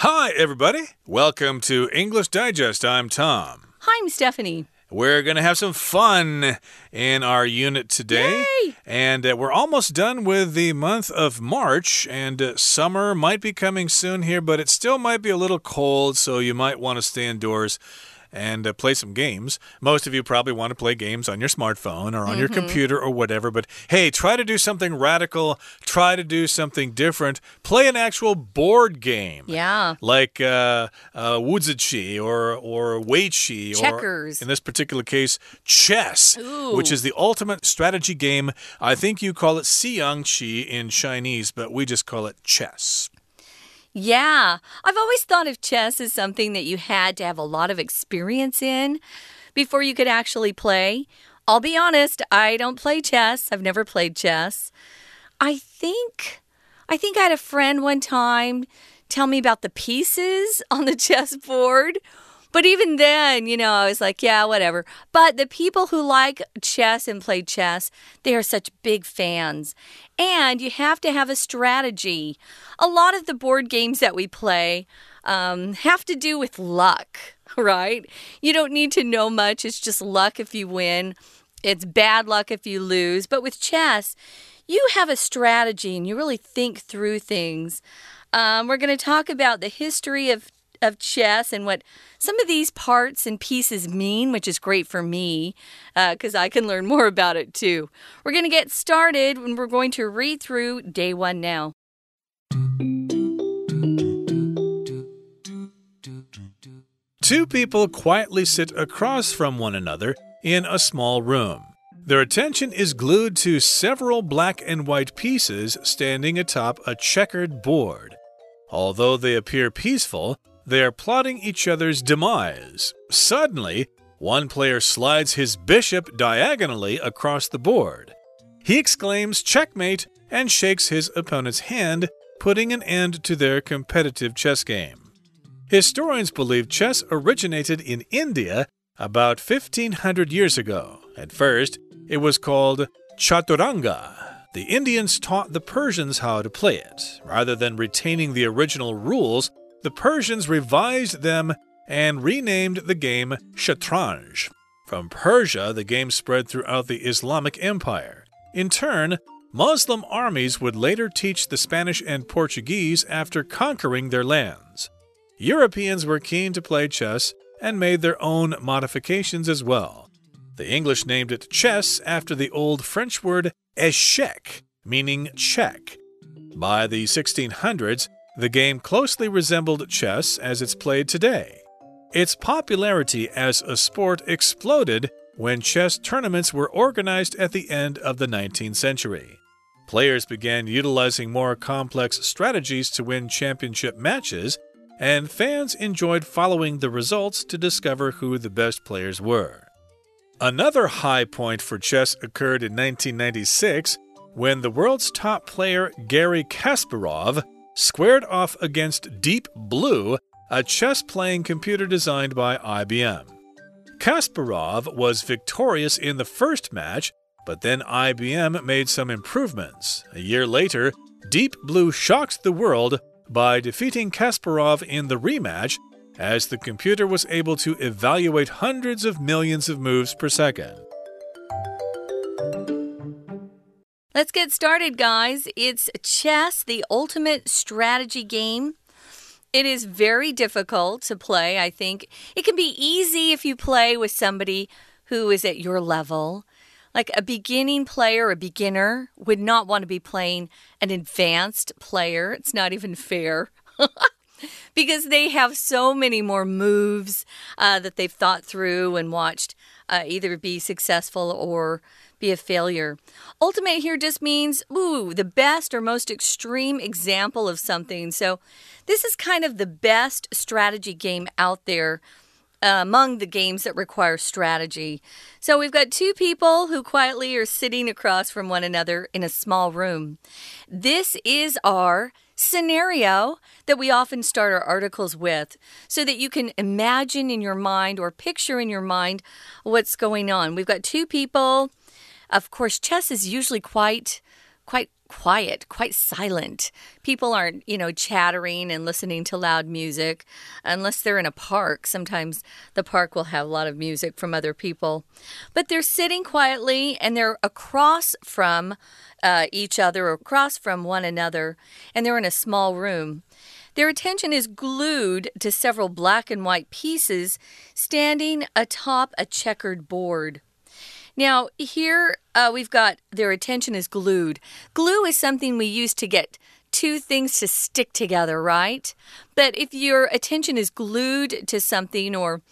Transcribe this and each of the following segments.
Hi, everybody. Welcome to English Digest. I'm Tom. Hi, I'm Stephanie. We're going to have some fun in our unit today. Yay! And uh, we're almost done with the month of March, and uh, summer might be coming soon here, but it still might be a little cold, so you might want to stay indoors and uh, play some games. Most of you probably want to play games on your smartphone or on mm -hmm. your mm-hmm. computer or whatever, but hey, try to do something radical, try to do something different. Play an actual board game. Yeah. Like uh, uh, Wuziqi or, or Weiqi. Checkers. Or, in this particular case, chess, Ooh. which is the ultimate strategy game. I think you call it Xiyangqi in Chinese, but we just call it chess. Yeah, I've always thought of chess as something that you had to have a lot of experience in before you could actually play. I'll be honest, I don't play chess. I've never played chess. I think I think I had a friend one time tell me about the pieces on the chessboard but even then, you know, I was like, yeah, whatever. But the people who like chess and play chess, they are such big fans. And you have to have a strategy. A lot of the board games that we play um, have to do with luck, right? You don't need to know much, it's just luck if you win. It's bad luck if you lose. But with chess, you have a strategy and you really think through things. Um, we're going to talk about the history of of chess and what some of these parts and pieces mean, which is great for me because uh, I can learn more about it too. We're going to get started and we're going to read through day one now. Two people quietly sit across from one another in a small room. Their attention is glued to several black and white pieces standing atop a checkered board. Although they appear peaceful, they are plotting each other's demise. Suddenly, one player slides his bishop diagonally across the board. He exclaims, Checkmate, and shakes his opponent's hand, putting an end to their competitive chess game. Historians believe chess originated in India about 1500 years ago. At first, it was called Chaturanga. The Indians taught the Persians how to play it. Rather than retaining the original rules, the Persians revised them and renamed the game Shatranj. From Persia, the game spread throughout the Islamic Empire. In turn, Muslim armies would later teach the Spanish and Portuguese after conquering their lands. Europeans were keen to play chess and made their own modifications as well. The English named it chess after the old French word échec, meaning check. By the 1600s, the game closely resembled chess as it's played today. Its popularity as a sport exploded when chess tournaments were organized at the end of the 19th century. Players began utilizing more complex strategies to win championship matches, and fans enjoyed following the results to discover who the best players were. Another high point for chess occurred in 1996 when the world's top player Garry Kasparov squared off against Deep Blue, a chess playing computer designed by IBM. Kasparov was victorious in the first match, but then IBM made some improvements. A year later, Deep Blue shocked the world by defeating Kasparov in the rematch, as the computer was able to evaluate hundreds of millions of moves per second. Let's get started, guys. It's chess, the ultimate strategy game. It is very difficult to play, I think. It can be easy if you play with somebody who is at your level. Like a beginning player, a beginner, would not want to be playing an advanced player. It's not even fair. because they have so many more moves uh, that they've thought through and watched uh, either be successful or be a failure. Ultimate here just means, ooh, the best or most extreme example of something. So, this is kind of the best strategy game out there. Uh, among the games that require strategy. So we've got two people who quietly are sitting across from one another in a small room. This is our scenario that we often start our articles with so that you can imagine in your mind or picture in your mind what's going on. We've got two people of course, chess is usually quite quite quiet, quite silent. People aren't, you know, chattering and listening to loud music unless they're in a park. Sometimes the park will have a lot of music from other people. But they're sitting quietly and they're across from uh, each other, or across from one another, and they're in a small room. Their attention is glued to several black and white pieces standing atop a checkered board. Now, here uh, we've got their attention is glued. Glue is something we use to get two things to stick together, right? But if your attention is glued to something, or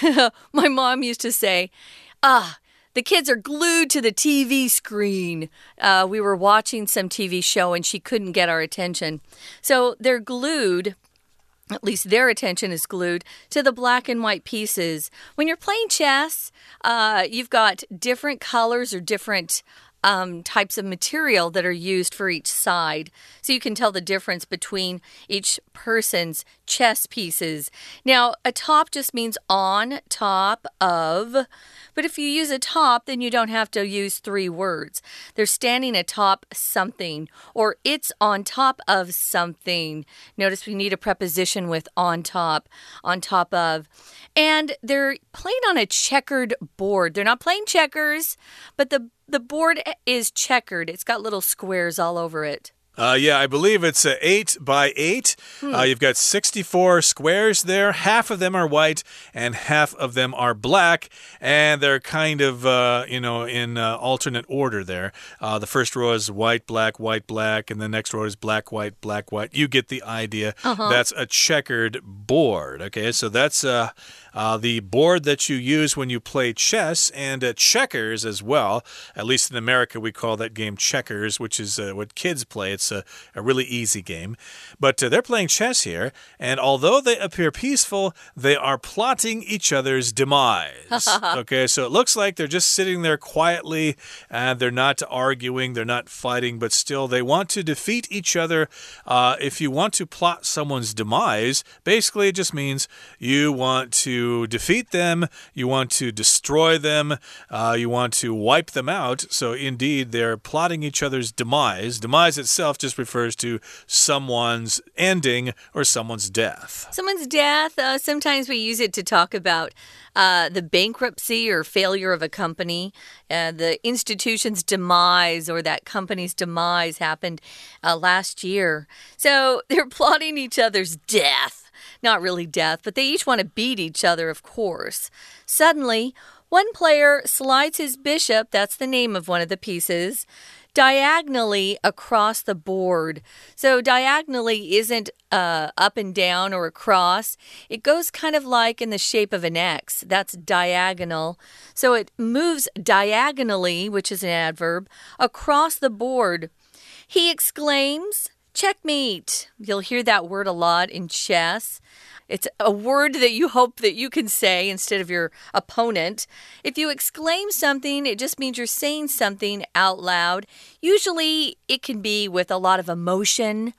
my mom used to say, ah, the kids are glued to the TV screen. Uh, we were watching some TV show and she couldn't get our attention. So they're glued at least their attention is glued to the black and white pieces. When you're playing chess, uh, you've got different colors or different um, types of material that are used for each side. So you can tell the difference between each person's chess pieces. Now, a top just means on top of. But if you use a top, then you don't have to use three words. They're standing atop something, or it's on top of something. Notice we need a preposition with on top, on top of. And they're playing on a checkered board. They're not playing checkers, but the the board is checkered. It's got little squares all over it. Uh, yeah, I believe it's uh, 8 by 8. Hmm. Uh, you've got 64 squares there. Half of them are white and half of them are black. And they're kind of, uh, you know, in uh, alternate order there. Uh, the first row is white, black, white, black. And the next row is black, white, black, white. You get the idea. -huh. That's a checkered board. Okay, so that's uh, the board that you use when you play chess and uh, checkers as well. At least in America, we call that game checkers, which is uh, what kids play. It's a, a really easy game. But uh, they're playing chess here, and although they appear peaceful, they are plotting each other's demise. okay, so it looks like they're just sitting there quietly and they're not arguing, they're not fighting, but still they want to defeat each other. Uh, if you want to plot someone's demise, basically it just means you want to defeat them, you want to destroy them, uh, you want to wipe them out. So, indeed, they're plotting each other's demise. Demise itself just refers to someone's ending or someone's death. Someone's death, uh, sometimes we use it to talk about. Uh, the bankruptcy or failure of a company, uh, the institution's demise or that company's demise happened uh, last year. So they're plotting each other's death. Not really death, but they each want to beat each other, of course. Suddenly, one player slides his bishop, that's the name of one of the pieces, diagonally across the board. So, diagonally isn't uh, up and down or across, it goes kind of like in the shape of an X. That's diagonal. So, it moves diagonally, which is an adverb, across the board. He exclaims, Checkmate. You'll hear that word a lot in chess. It's a word that you hope that you can say instead of your opponent. If you exclaim something, it just means you're saying something out loud. Usually, it can be with a lot of emotion.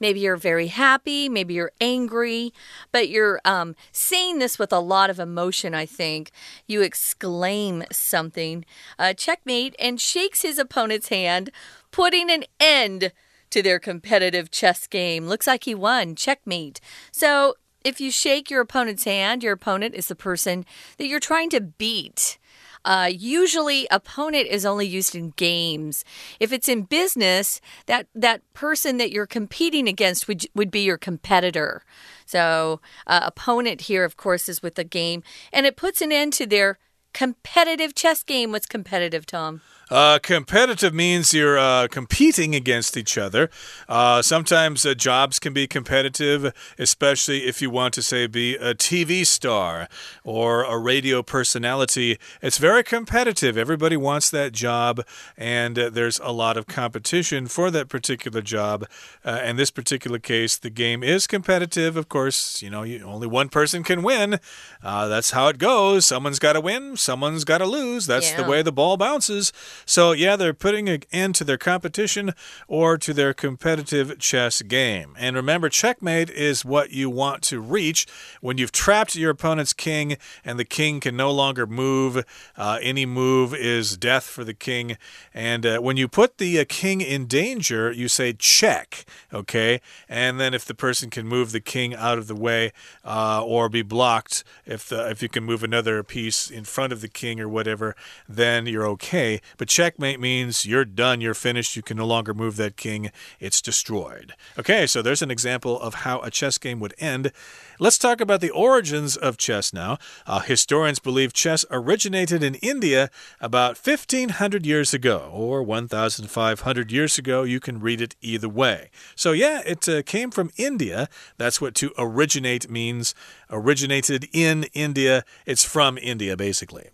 Maybe you're very happy, maybe you're angry, but you're um, saying this with a lot of emotion, I think. You exclaim something. Uh, checkmate and shakes his opponent's hand, putting an end to their competitive chess game. Looks like he won. Checkmate. So, if you shake your opponent's hand, your opponent is the person that you're trying to beat. Uh, usually, opponent is only used in games. If it's in business, that that person that you're competing against would would be your competitor. So, uh, opponent here, of course, is with the game, and it puts an end to their competitive chess game. What's competitive, Tom? Uh, competitive means you're uh, competing against each other. Uh, sometimes uh, jobs can be competitive, especially if you want to, say, be a TV star or a radio personality. It's very competitive. Everybody wants that job, and uh, there's a lot of competition for that particular job. Uh, in this particular case, the game is competitive. Of course, you know, you, only one person can win. that's how it goes. Someone's got to win, someone's got to lose. That's yeah. the way the ball bounces. So, yeah, they're putting an end to their competition or to their competitive chess game. And remember, checkmate is what you want to reach when you've trapped your opponent's king and the king can no longer move. Uh, any move is death for the king. And uh, when you put the uh, king in danger, you say check, okay? And then if the person can move the king out of the way uh, or be blocked, if the if you can move another piece in front of the king or whatever, then you're okay. But checkmate means you're done, you're finished, you can no longer move that king, it's destroyed. Okay, so there's an example of how a chess game would end. Let's talk about the origins of chess now. Uh, historians believe chess originated in India about 1500 years ago, or 1500 years ago. You can read it either way. So, yeah, it uh, came from India. That's what to originate means. Originated in India. It's from India, basically.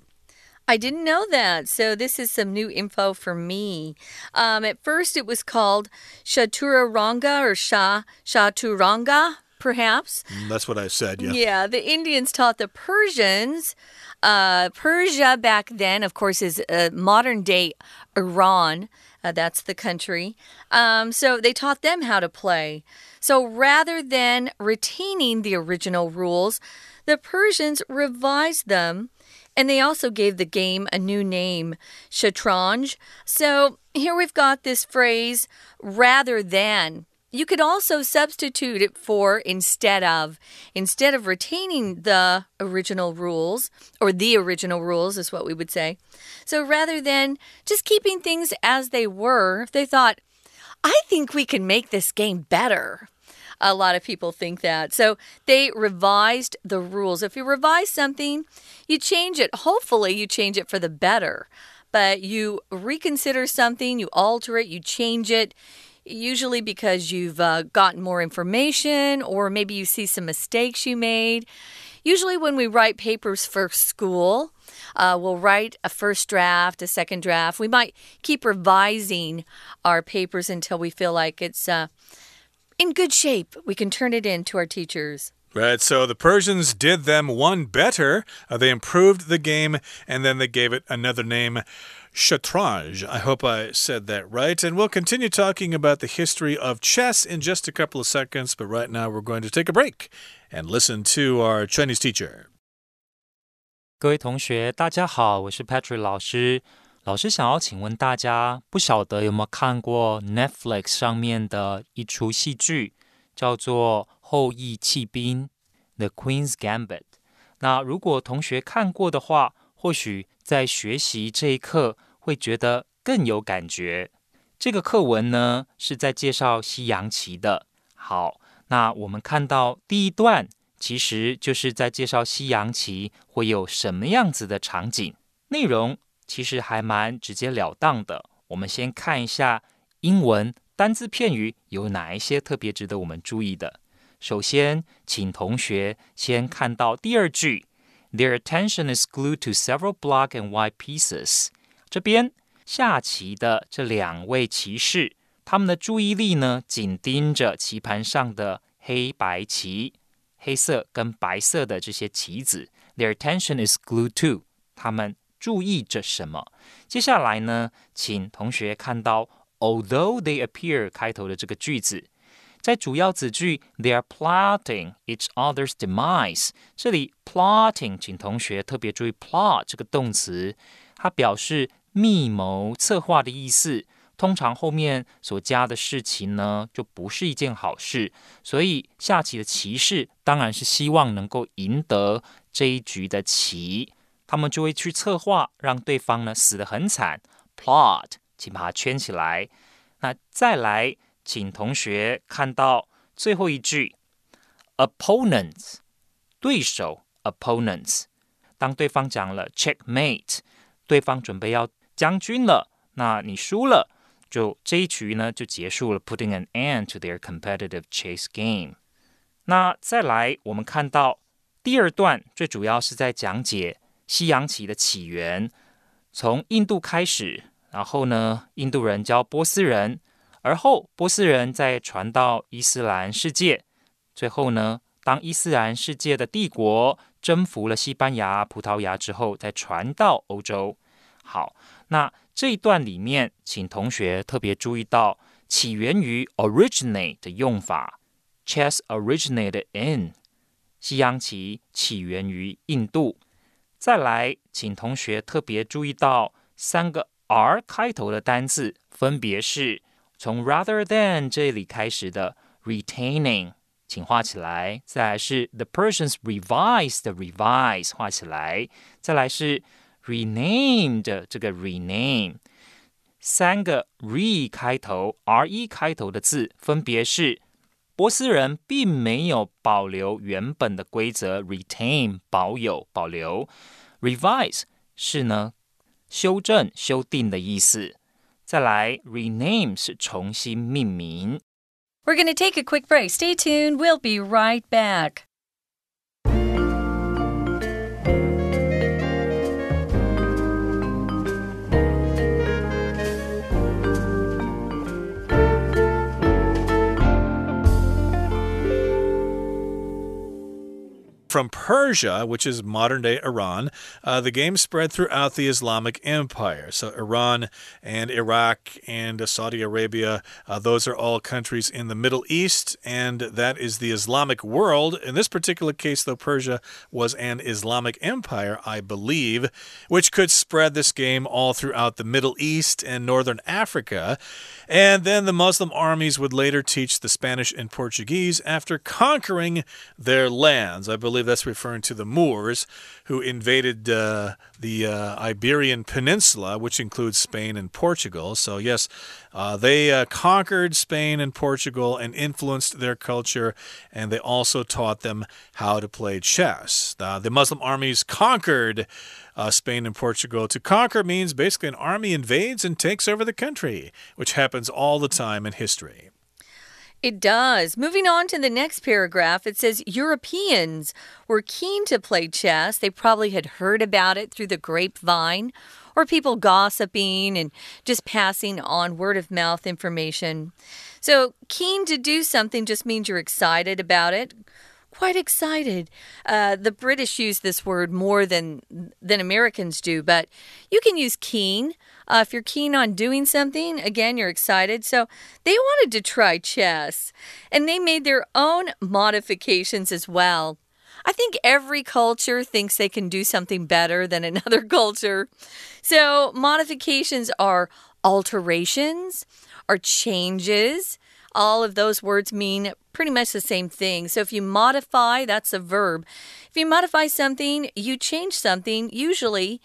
I didn't know that. So, this is some new info for me. Um, at first, it was called Chaturanga or Sha Chaturanga perhaps. Mm, that's what I said, yeah. Yeah, the Indians taught the Persians. Uh, Persia back then, of course, is uh, modern day Iran. Uh, that's the country. Um, so they taught them how to play. So rather than retaining the original rules, the Persians revised them and they also gave the game a new name, Shatranj. So here we've got this phrase, rather than. You could also substitute it for instead of. Instead of retaining the original rules, or the original rules is what we would say. So rather than just keeping things as they were, they thought, I think we can make this game better. A lot of people think that. So they revised the rules. If you revise something, you change it. Hopefully, you change it for the better. But you reconsider something, you alter it, you change it usually because you've uh, gotten more information or maybe you see some mistakes you made. Usually, when we write papers for school, uh, we'll write a first draft, a second draft. We might keep revising our papers until we feel like it's uh, in good shape. We can turn it in to our teachers. Right, so the Persians did them one better. Uh, they improved the game and then they gave it another name. Shatranj. I hope I said that right. And we'll continue talking about the history of chess in just a couple of seconds, but right now we're going to take a break and listen to our Chinese teacher. 各位同学，大家好，我是 Patrick 老师。 老师想要请问大家，不晓得有没有看过 Netflix 上面的一出戏剧，叫做《后羿弃兵》（The Queen's Gambit）。那如果同学看过的话，或许在学习这一课会觉得更有感觉。这个课文呢是在介绍西洋棋的。好，那我们看到第一段，其实就是在介绍西洋棋会有什么样子的场景。内容其实还蛮直截了当的。我们先看一下英文单字片语有哪一些特别值得我们注意的。首先，请同学先看到第二句。Their attention is glued to several black and white pieces。这边下棋的这两位棋士，他们的注意力呢，紧盯着棋盘上的黑白棋，黑色跟白色的这些棋子。Their attention is glued to。他们注意着什么？接下来呢，请同学看到 although they appear 开头的这个句子。在主要子句，they are plotting each other's demise。这里 plotting，请同学特别注意 plot 这个动词，它表示密谋、策划的意思。通常后面所加的事情呢，就不是一件好事。所以下棋的骑士当然是希望能够赢得这一局的棋，他们就会去策划让对方呢死得很惨。plot，请把它圈起来。那再来。请同学看到最后一句，opponents，对手，opponents。当对方讲了 checkmate，对方准备要将军了，那你输了，就这一局呢就结束了，putting an end to their competitive chase game。那再来，我们看到第二段，最主要是在讲解 西洋棋的起源，从印度开始，然后呢，印度人教波斯人。而后，波斯人再传到伊斯兰世界。最后呢，当伊斯兰世界的帝国征服了西班牙、葡萄牙之后，再传到欧洲。好，那这一段里面，请同学特别注意到起源于 originate 的用法，chess originated in 西洋棋起源于印度。再来，请同学特别注意到三个 R 开头的单字，分别是从 rather than 这里开始的 retaining，请画起来；再来是 the persons revised revise，画起来；再来是 renamed 这个 rename。三个 re 开头、re 开头的字，分别是。波斯人并没有保留原本的规则，retain 保有保留，revise 是呢修正修订的意思。再来，rename 是重新命名。We're going to take a quick break. Stay tuned. We'll be right back. From Persia, which is modern day Iran, uh, the game spread throughout the Islamic Empire. So, Iran and Iraq and Saudi Arabia, uh, those are all countries in the Middle East, and that is the Islamic world. In this particular case, though, Persia was an Islamic empire, I believe, which could spread this game all throughout the Middle East and Northern Africa. And then the Muslim armies would later teach the Spanish and Portuguese after conquering their lands. I believe that's referring to the Moors who invaded uh, the uh, Iberian Peninsula, which includes Spain and Portugal. So, yes, uh, they uh, conquered Spain and Portugal and influenced their culture, and they also taught them how to play chess. the Muslim armies conquered. Uh, Spain and Portugal. To conquer means basically an army invades and takes over the country, which happens all the time in history. It does. Moving on to the next paragraph, it says Europeans were keen to play chess. They probably had heard about it through the grapevine or people gossiping and just passing on word of mouth information. So, keen to do something just means you're excited about it quite excited. Uh, the British use this word more than than Americans do, but you can use keen. Uh, if you're keen on doing something, again, you're excited. So they wanted to try chess, and they made their own modifications as well. I think every culture thinks they can do something better than another culture. So modifications are alterations, are changes. All of those words mean pretty much the same thing. So if you modify, that's a verb. If you modify something, you change something, usually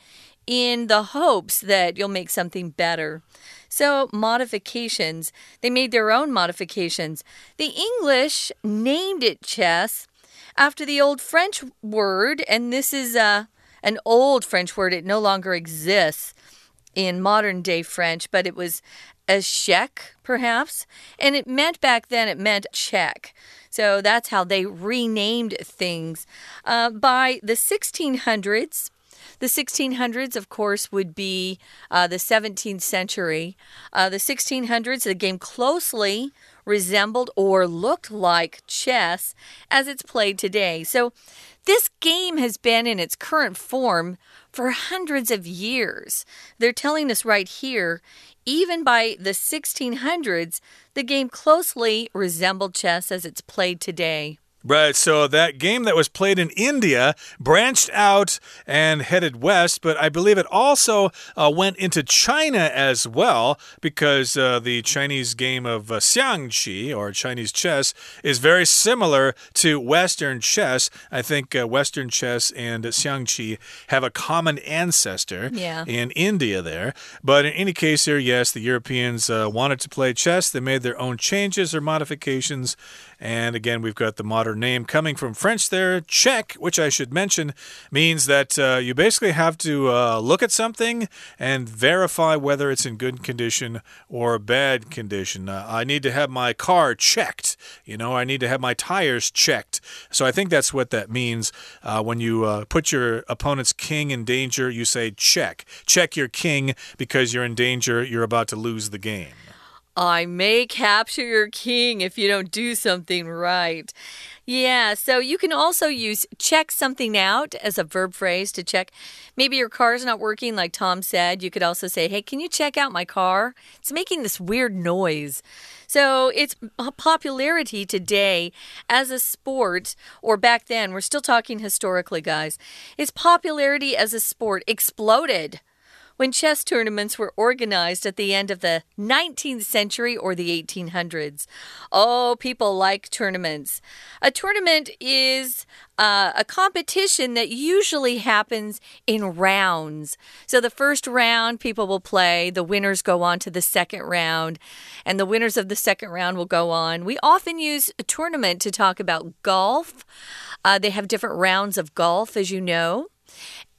in the hopes that you'll make something better. So, modifications, they made their own modifications. The English named it chess after the old French word, and this is uh, an old French word. It no longer exists in modern day French, but it was a échec, perhaps. And it meant back then, it meant check. So that's how they renamed things. Uh, by the 1600s, the 1600s, of course, would be uh, the 17th century. Uh, the 1600s, the game closely resembled or looked like chess as it's played today. So, this game has been in its current form for hundreds of years. They're telling us right here even by the 1600s, the game closely resembled chess as it's played today. Right, so that game that was played in India branched out and headed west, but I believe it also uh, went into China as well because uh, the Chinese game of uh, xiangqi or Chinese chess is very similar to Western chess. I think uh, Western chess and xiangqi have a common ancestor yeah. in India there. But in any case, here, yes, the Europeans uh, wanted to play chess. They made their own changes or modifications and again, we've got the modern name coming from French there. Check, which I should mention, means that uh, you basically have to uh, look at something and verify whether it's in good condition or bad condition. Uh, I need to have my car checked. You know, I need to have my tires checked. So I think that's what that means. Uh, when you uh, put your opponent's king in danger, you say check. Check your king because you're in danger. You're about to lose the game. I may capture your king if you don't do something right. Yeah, so you can also use check something out as a verb phrase to check. Maybe your car's not working, like Tom said. You could also say, Hey, can you check out my car? It's making this weird noise. So its popularity today as a sport, or back then, we're still talking historically, guys, its popularity as a sport exploded when chess tournaments were organized at the end of the 19th century or the 1800s. Oh, people like tournaments. A tournament is uh, a competition that usually happens in rounds. So the first round, people will play, the winners go on to the second round, and the winners of the second round will go on. We often use a tournament to talk about golf. Uh, they have different rounds of golf, as you know,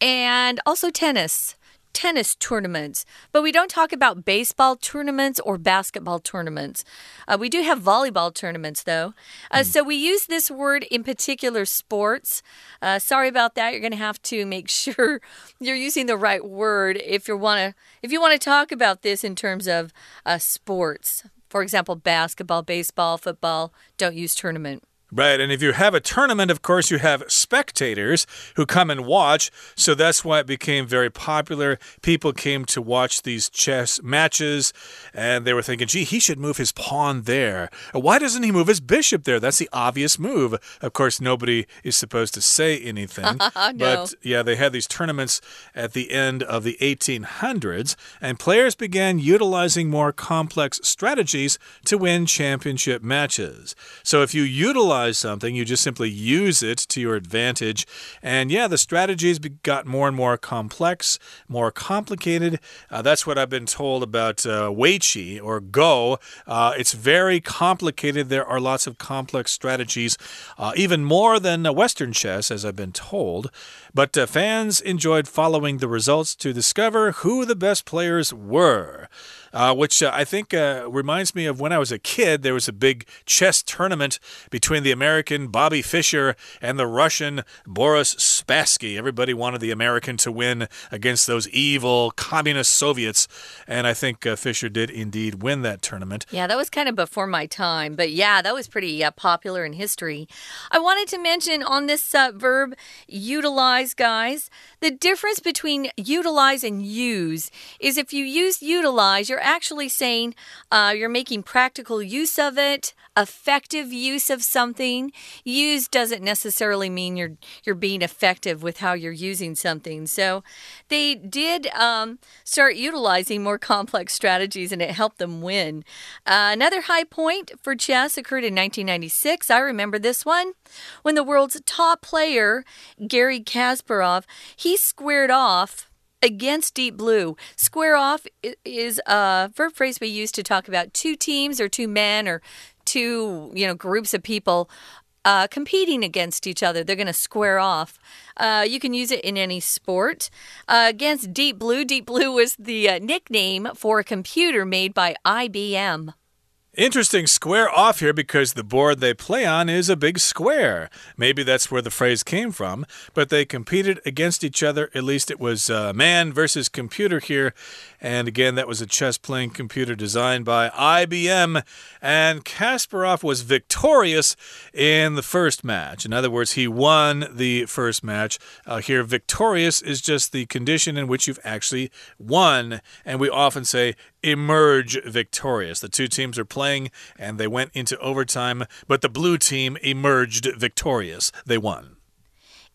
and also tennis tennis tournaments, but we don't talk about baseball tournaments or basketball tournaments. Uh, we do have volleyball tournaments, though. Uh, mm. So we use this word in particular sports. Uh, sorry about that. You're going to have to make sure you're using the right word if you want to if you want to talk about this in terms of uh, sports. For example, basketball, baseball, football. Don't use tournament. Right, and if you have a tournament, of course, you have spectators who come and watch. So that's why it became very popular. People came to watch these chess matches, and they were thinking, gee, he should move his pawn there. Why doesn't he move his bishop there? That's the obvious move. Of course, nobody is supposed to say anything. no. But yeah, they had these tournaments at the end of the 1800s, and players began utilizing more complex strategies to win championship matches. So if you utilize something, you just simply use it to your advantage. And yeah, the strategies got more and more complex, more complicated. Uh, that's what I've been told about uh, Weiqi or Go. Uh, it's very complicated. There are lots of complex strategies, uh, even more than Western chess, as I've been told. But uh, fans enjoyed following the results to discover who the best players were uh, which uh, I think uh, reminds me of when I was a kid. There was a big chess tournament between the American Bobby Fischer and the Russian Boris Spassky. Everybody wanted the American to win against those evil communist Soviets, and I think uh, Fischer did indeed win that tournament. Yeah, that was kind of before my time, but yeah, that was pretty uh, popular in history. I wanted to mention on this uh, verb utilize, guys, the difference between utilize and use is if you use utilize, you're actually saying uh, you're making practical use of it, effective use of something. Use doesn't necessarily mean you're you're being effective with how you're using something. So they did um, start utilizing more complex strategies, and it helped them win. Uh, another high point for chess occurred in 1996. I remember this one when the world's top player Garry Kasparov he squared off against Deep Blue. Square off is a verb phrase we use to talk about two teams or two men or two, you know, groups of people uh, competing against each other. They're going to square off. Uh, you can use it in any sport. Uh, against Deep Blue, Deep Blue was the uh, nickname for a computer made by IBM. Interesting square off here because the board they play on is a big square. Maybe that's where the phrase came from, but they competed against each other. At least it was uh, man versus computer here. And again, that was a chess playing computer designed by IBM. And Kasparov was victorious in the first match. In other words, he won the first match. Uh, here, victorious is just the condition in which you've actually won. And we often say emerge victorious. The two teams are playing and they went into overtime, but the blue team emerged victorious. They won.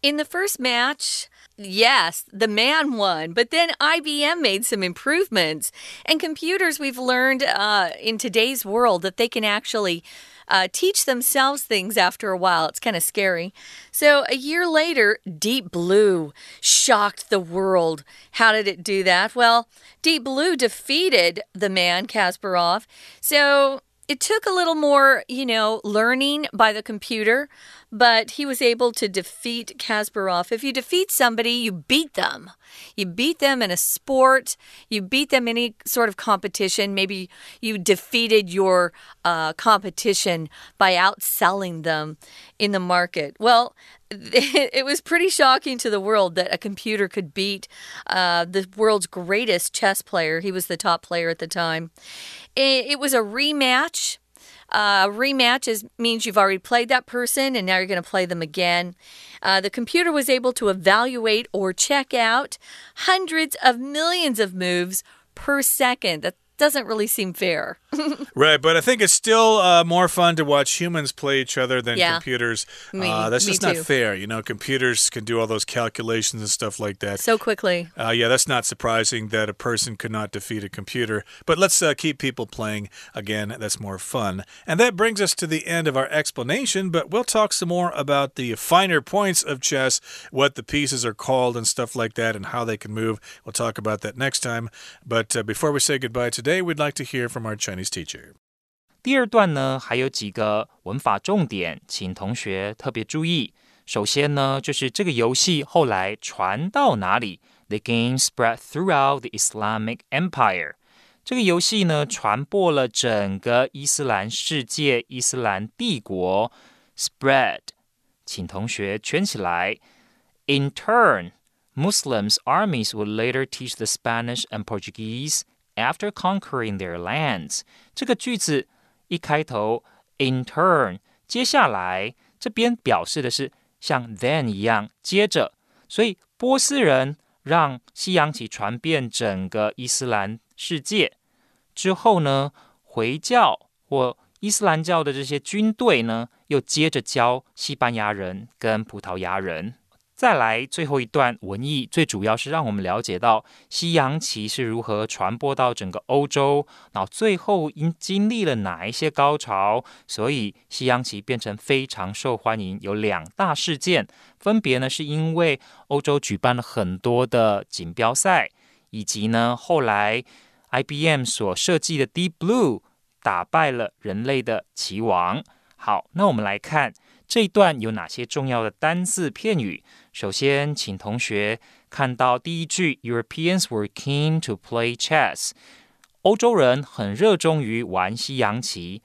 In the first match, Yes, the man won, but then IBM made some improvements. And computers, we've learned uh, in today's world that they can actually uh, teach themselves things after a while. It's kind of scary. So, a year later, Deep Blue shocked the world. How did it do that? Well, Deep Blue defeated the man, Kasparov. So, it took a little more, you know, learning by the computer, but he was able to defeat Kasparov. If you defeat somebody, you beat them. You beat them in a sport, you beat them in any sort of competition. Maybe you defeated your uh, competition by outselling them in the market. Well, it was pretty shocking to the world that a computer could beat uh, the world's greatest chess player. He was the top player at the time. It, it was a rematch. Uh, rematch is, means you've already played that person and now you're going to play them again. Uh, the computer was able to evaluate or check out hundreds of millions of moves per second. That, doesn't really seem fair. right, but I think it's still uh, more fun to watch humans play each other than yeah. computers. Me, uh, that's just too. not fair. You know, computers can do all those calculations and stuff like that. So quickly. Uh, yeah, that's not surprising that a person could not defeat a computer. But let's uh, keep people playing again. That's more fun. And that brings us to the end of our explanation, but we'll talk some more about the finer points of chess, what the pieces are called, and stuff like that, and how they can move. We'll talk about that next time. But uh, before we say goodbye today, Today, we'd like to hear from our Chinese teacher. 第二段呢，还有几个文法重点，请同学特别注意。首先呢，就是这个游戏后来传到哪里？The game spread throughout the Islamic Empire。这个游戏呢，传播了整个伊斯兰世界、伊斯兰帝国。Spread，请同学圈起来。In turn, Muslims armies would later teach the Spanish and Portuguese after conquering their lands，这个句子一开头，in turn，接下来这边表示的是像 then 一样接着，所以波斯人让西洋棋传遍整个伊斯兰世界。之后呢，回教或伊斯兰教的这些军队呢，又接着教西班牙人跟葡萄牙人。再来最后一段文艺，最主要是让我们了解到西洋棋是如何传播到整个欧洲，然后最后因经历了哪一些高潮，所以西洋棋变成非常受欢迎。有两大事件，分别呢是因为欧洲举办了很多的锦标赛，以及呢后来 IBM 所设计的 Deep Blue 打败了人类的棋王。好，那我们来看这一段有哪些重要的单字片语。首先，请同学看到第一句：Europeans were keen to play chess。欧洲人很热衷于玩西洋棋，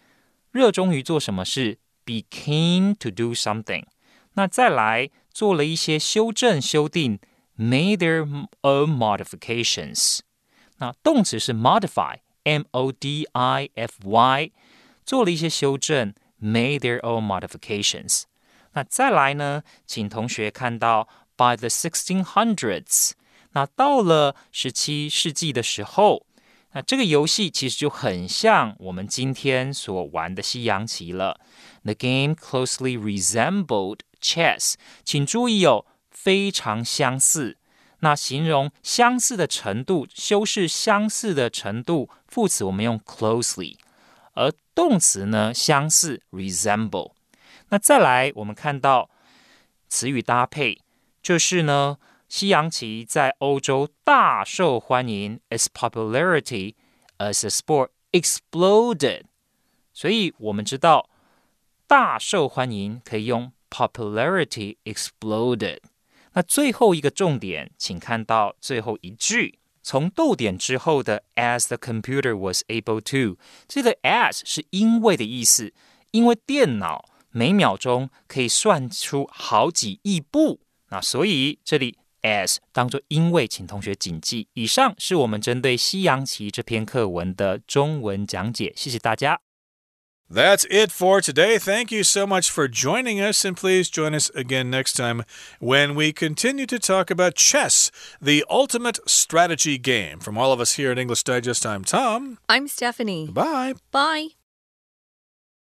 热衷于做什么事？Be keen to do something。那再来做了一些修正修订，made their own modifications。那动词是 modify，m o d i f y，做了一些修正 ，made their own modifications。那再来呢？请同学看到 by the sixteen hundreds，那到了十七世纪的时候，那这个游戏其实就很像我们今天所玩的西洋棋了。The game closely resembled chess，请注意哦，非常相似。那形容相似的程度，修饰相似的程度，副词我们用 closely， 而动词呢，相似 resemble。那再来，我们看到词语搭配，就是呢，西洋棋在欧洲大受欢迎，its popularity as a sport exploded。所以我们知道大受欢迎可以用 popularity exploded。那最后一个重点，请看到最后一句，从逗点之后的 as the computer was able to，这个 as 是因为的意思，因为电脑。每秒钟可以算出好几亿步，那所以这里 as 当做因为，请同学谨记。以上是我们针对西洋棋这篇课文的中文讲解，谢谢大家。That's it for today. Thank you so much for joining us, and please join us again next time when we continue to talk about chess, the ultimate strategy game. From all of us here at English Digest, I'm Tom. I'm Stephanie. Bye. Bye.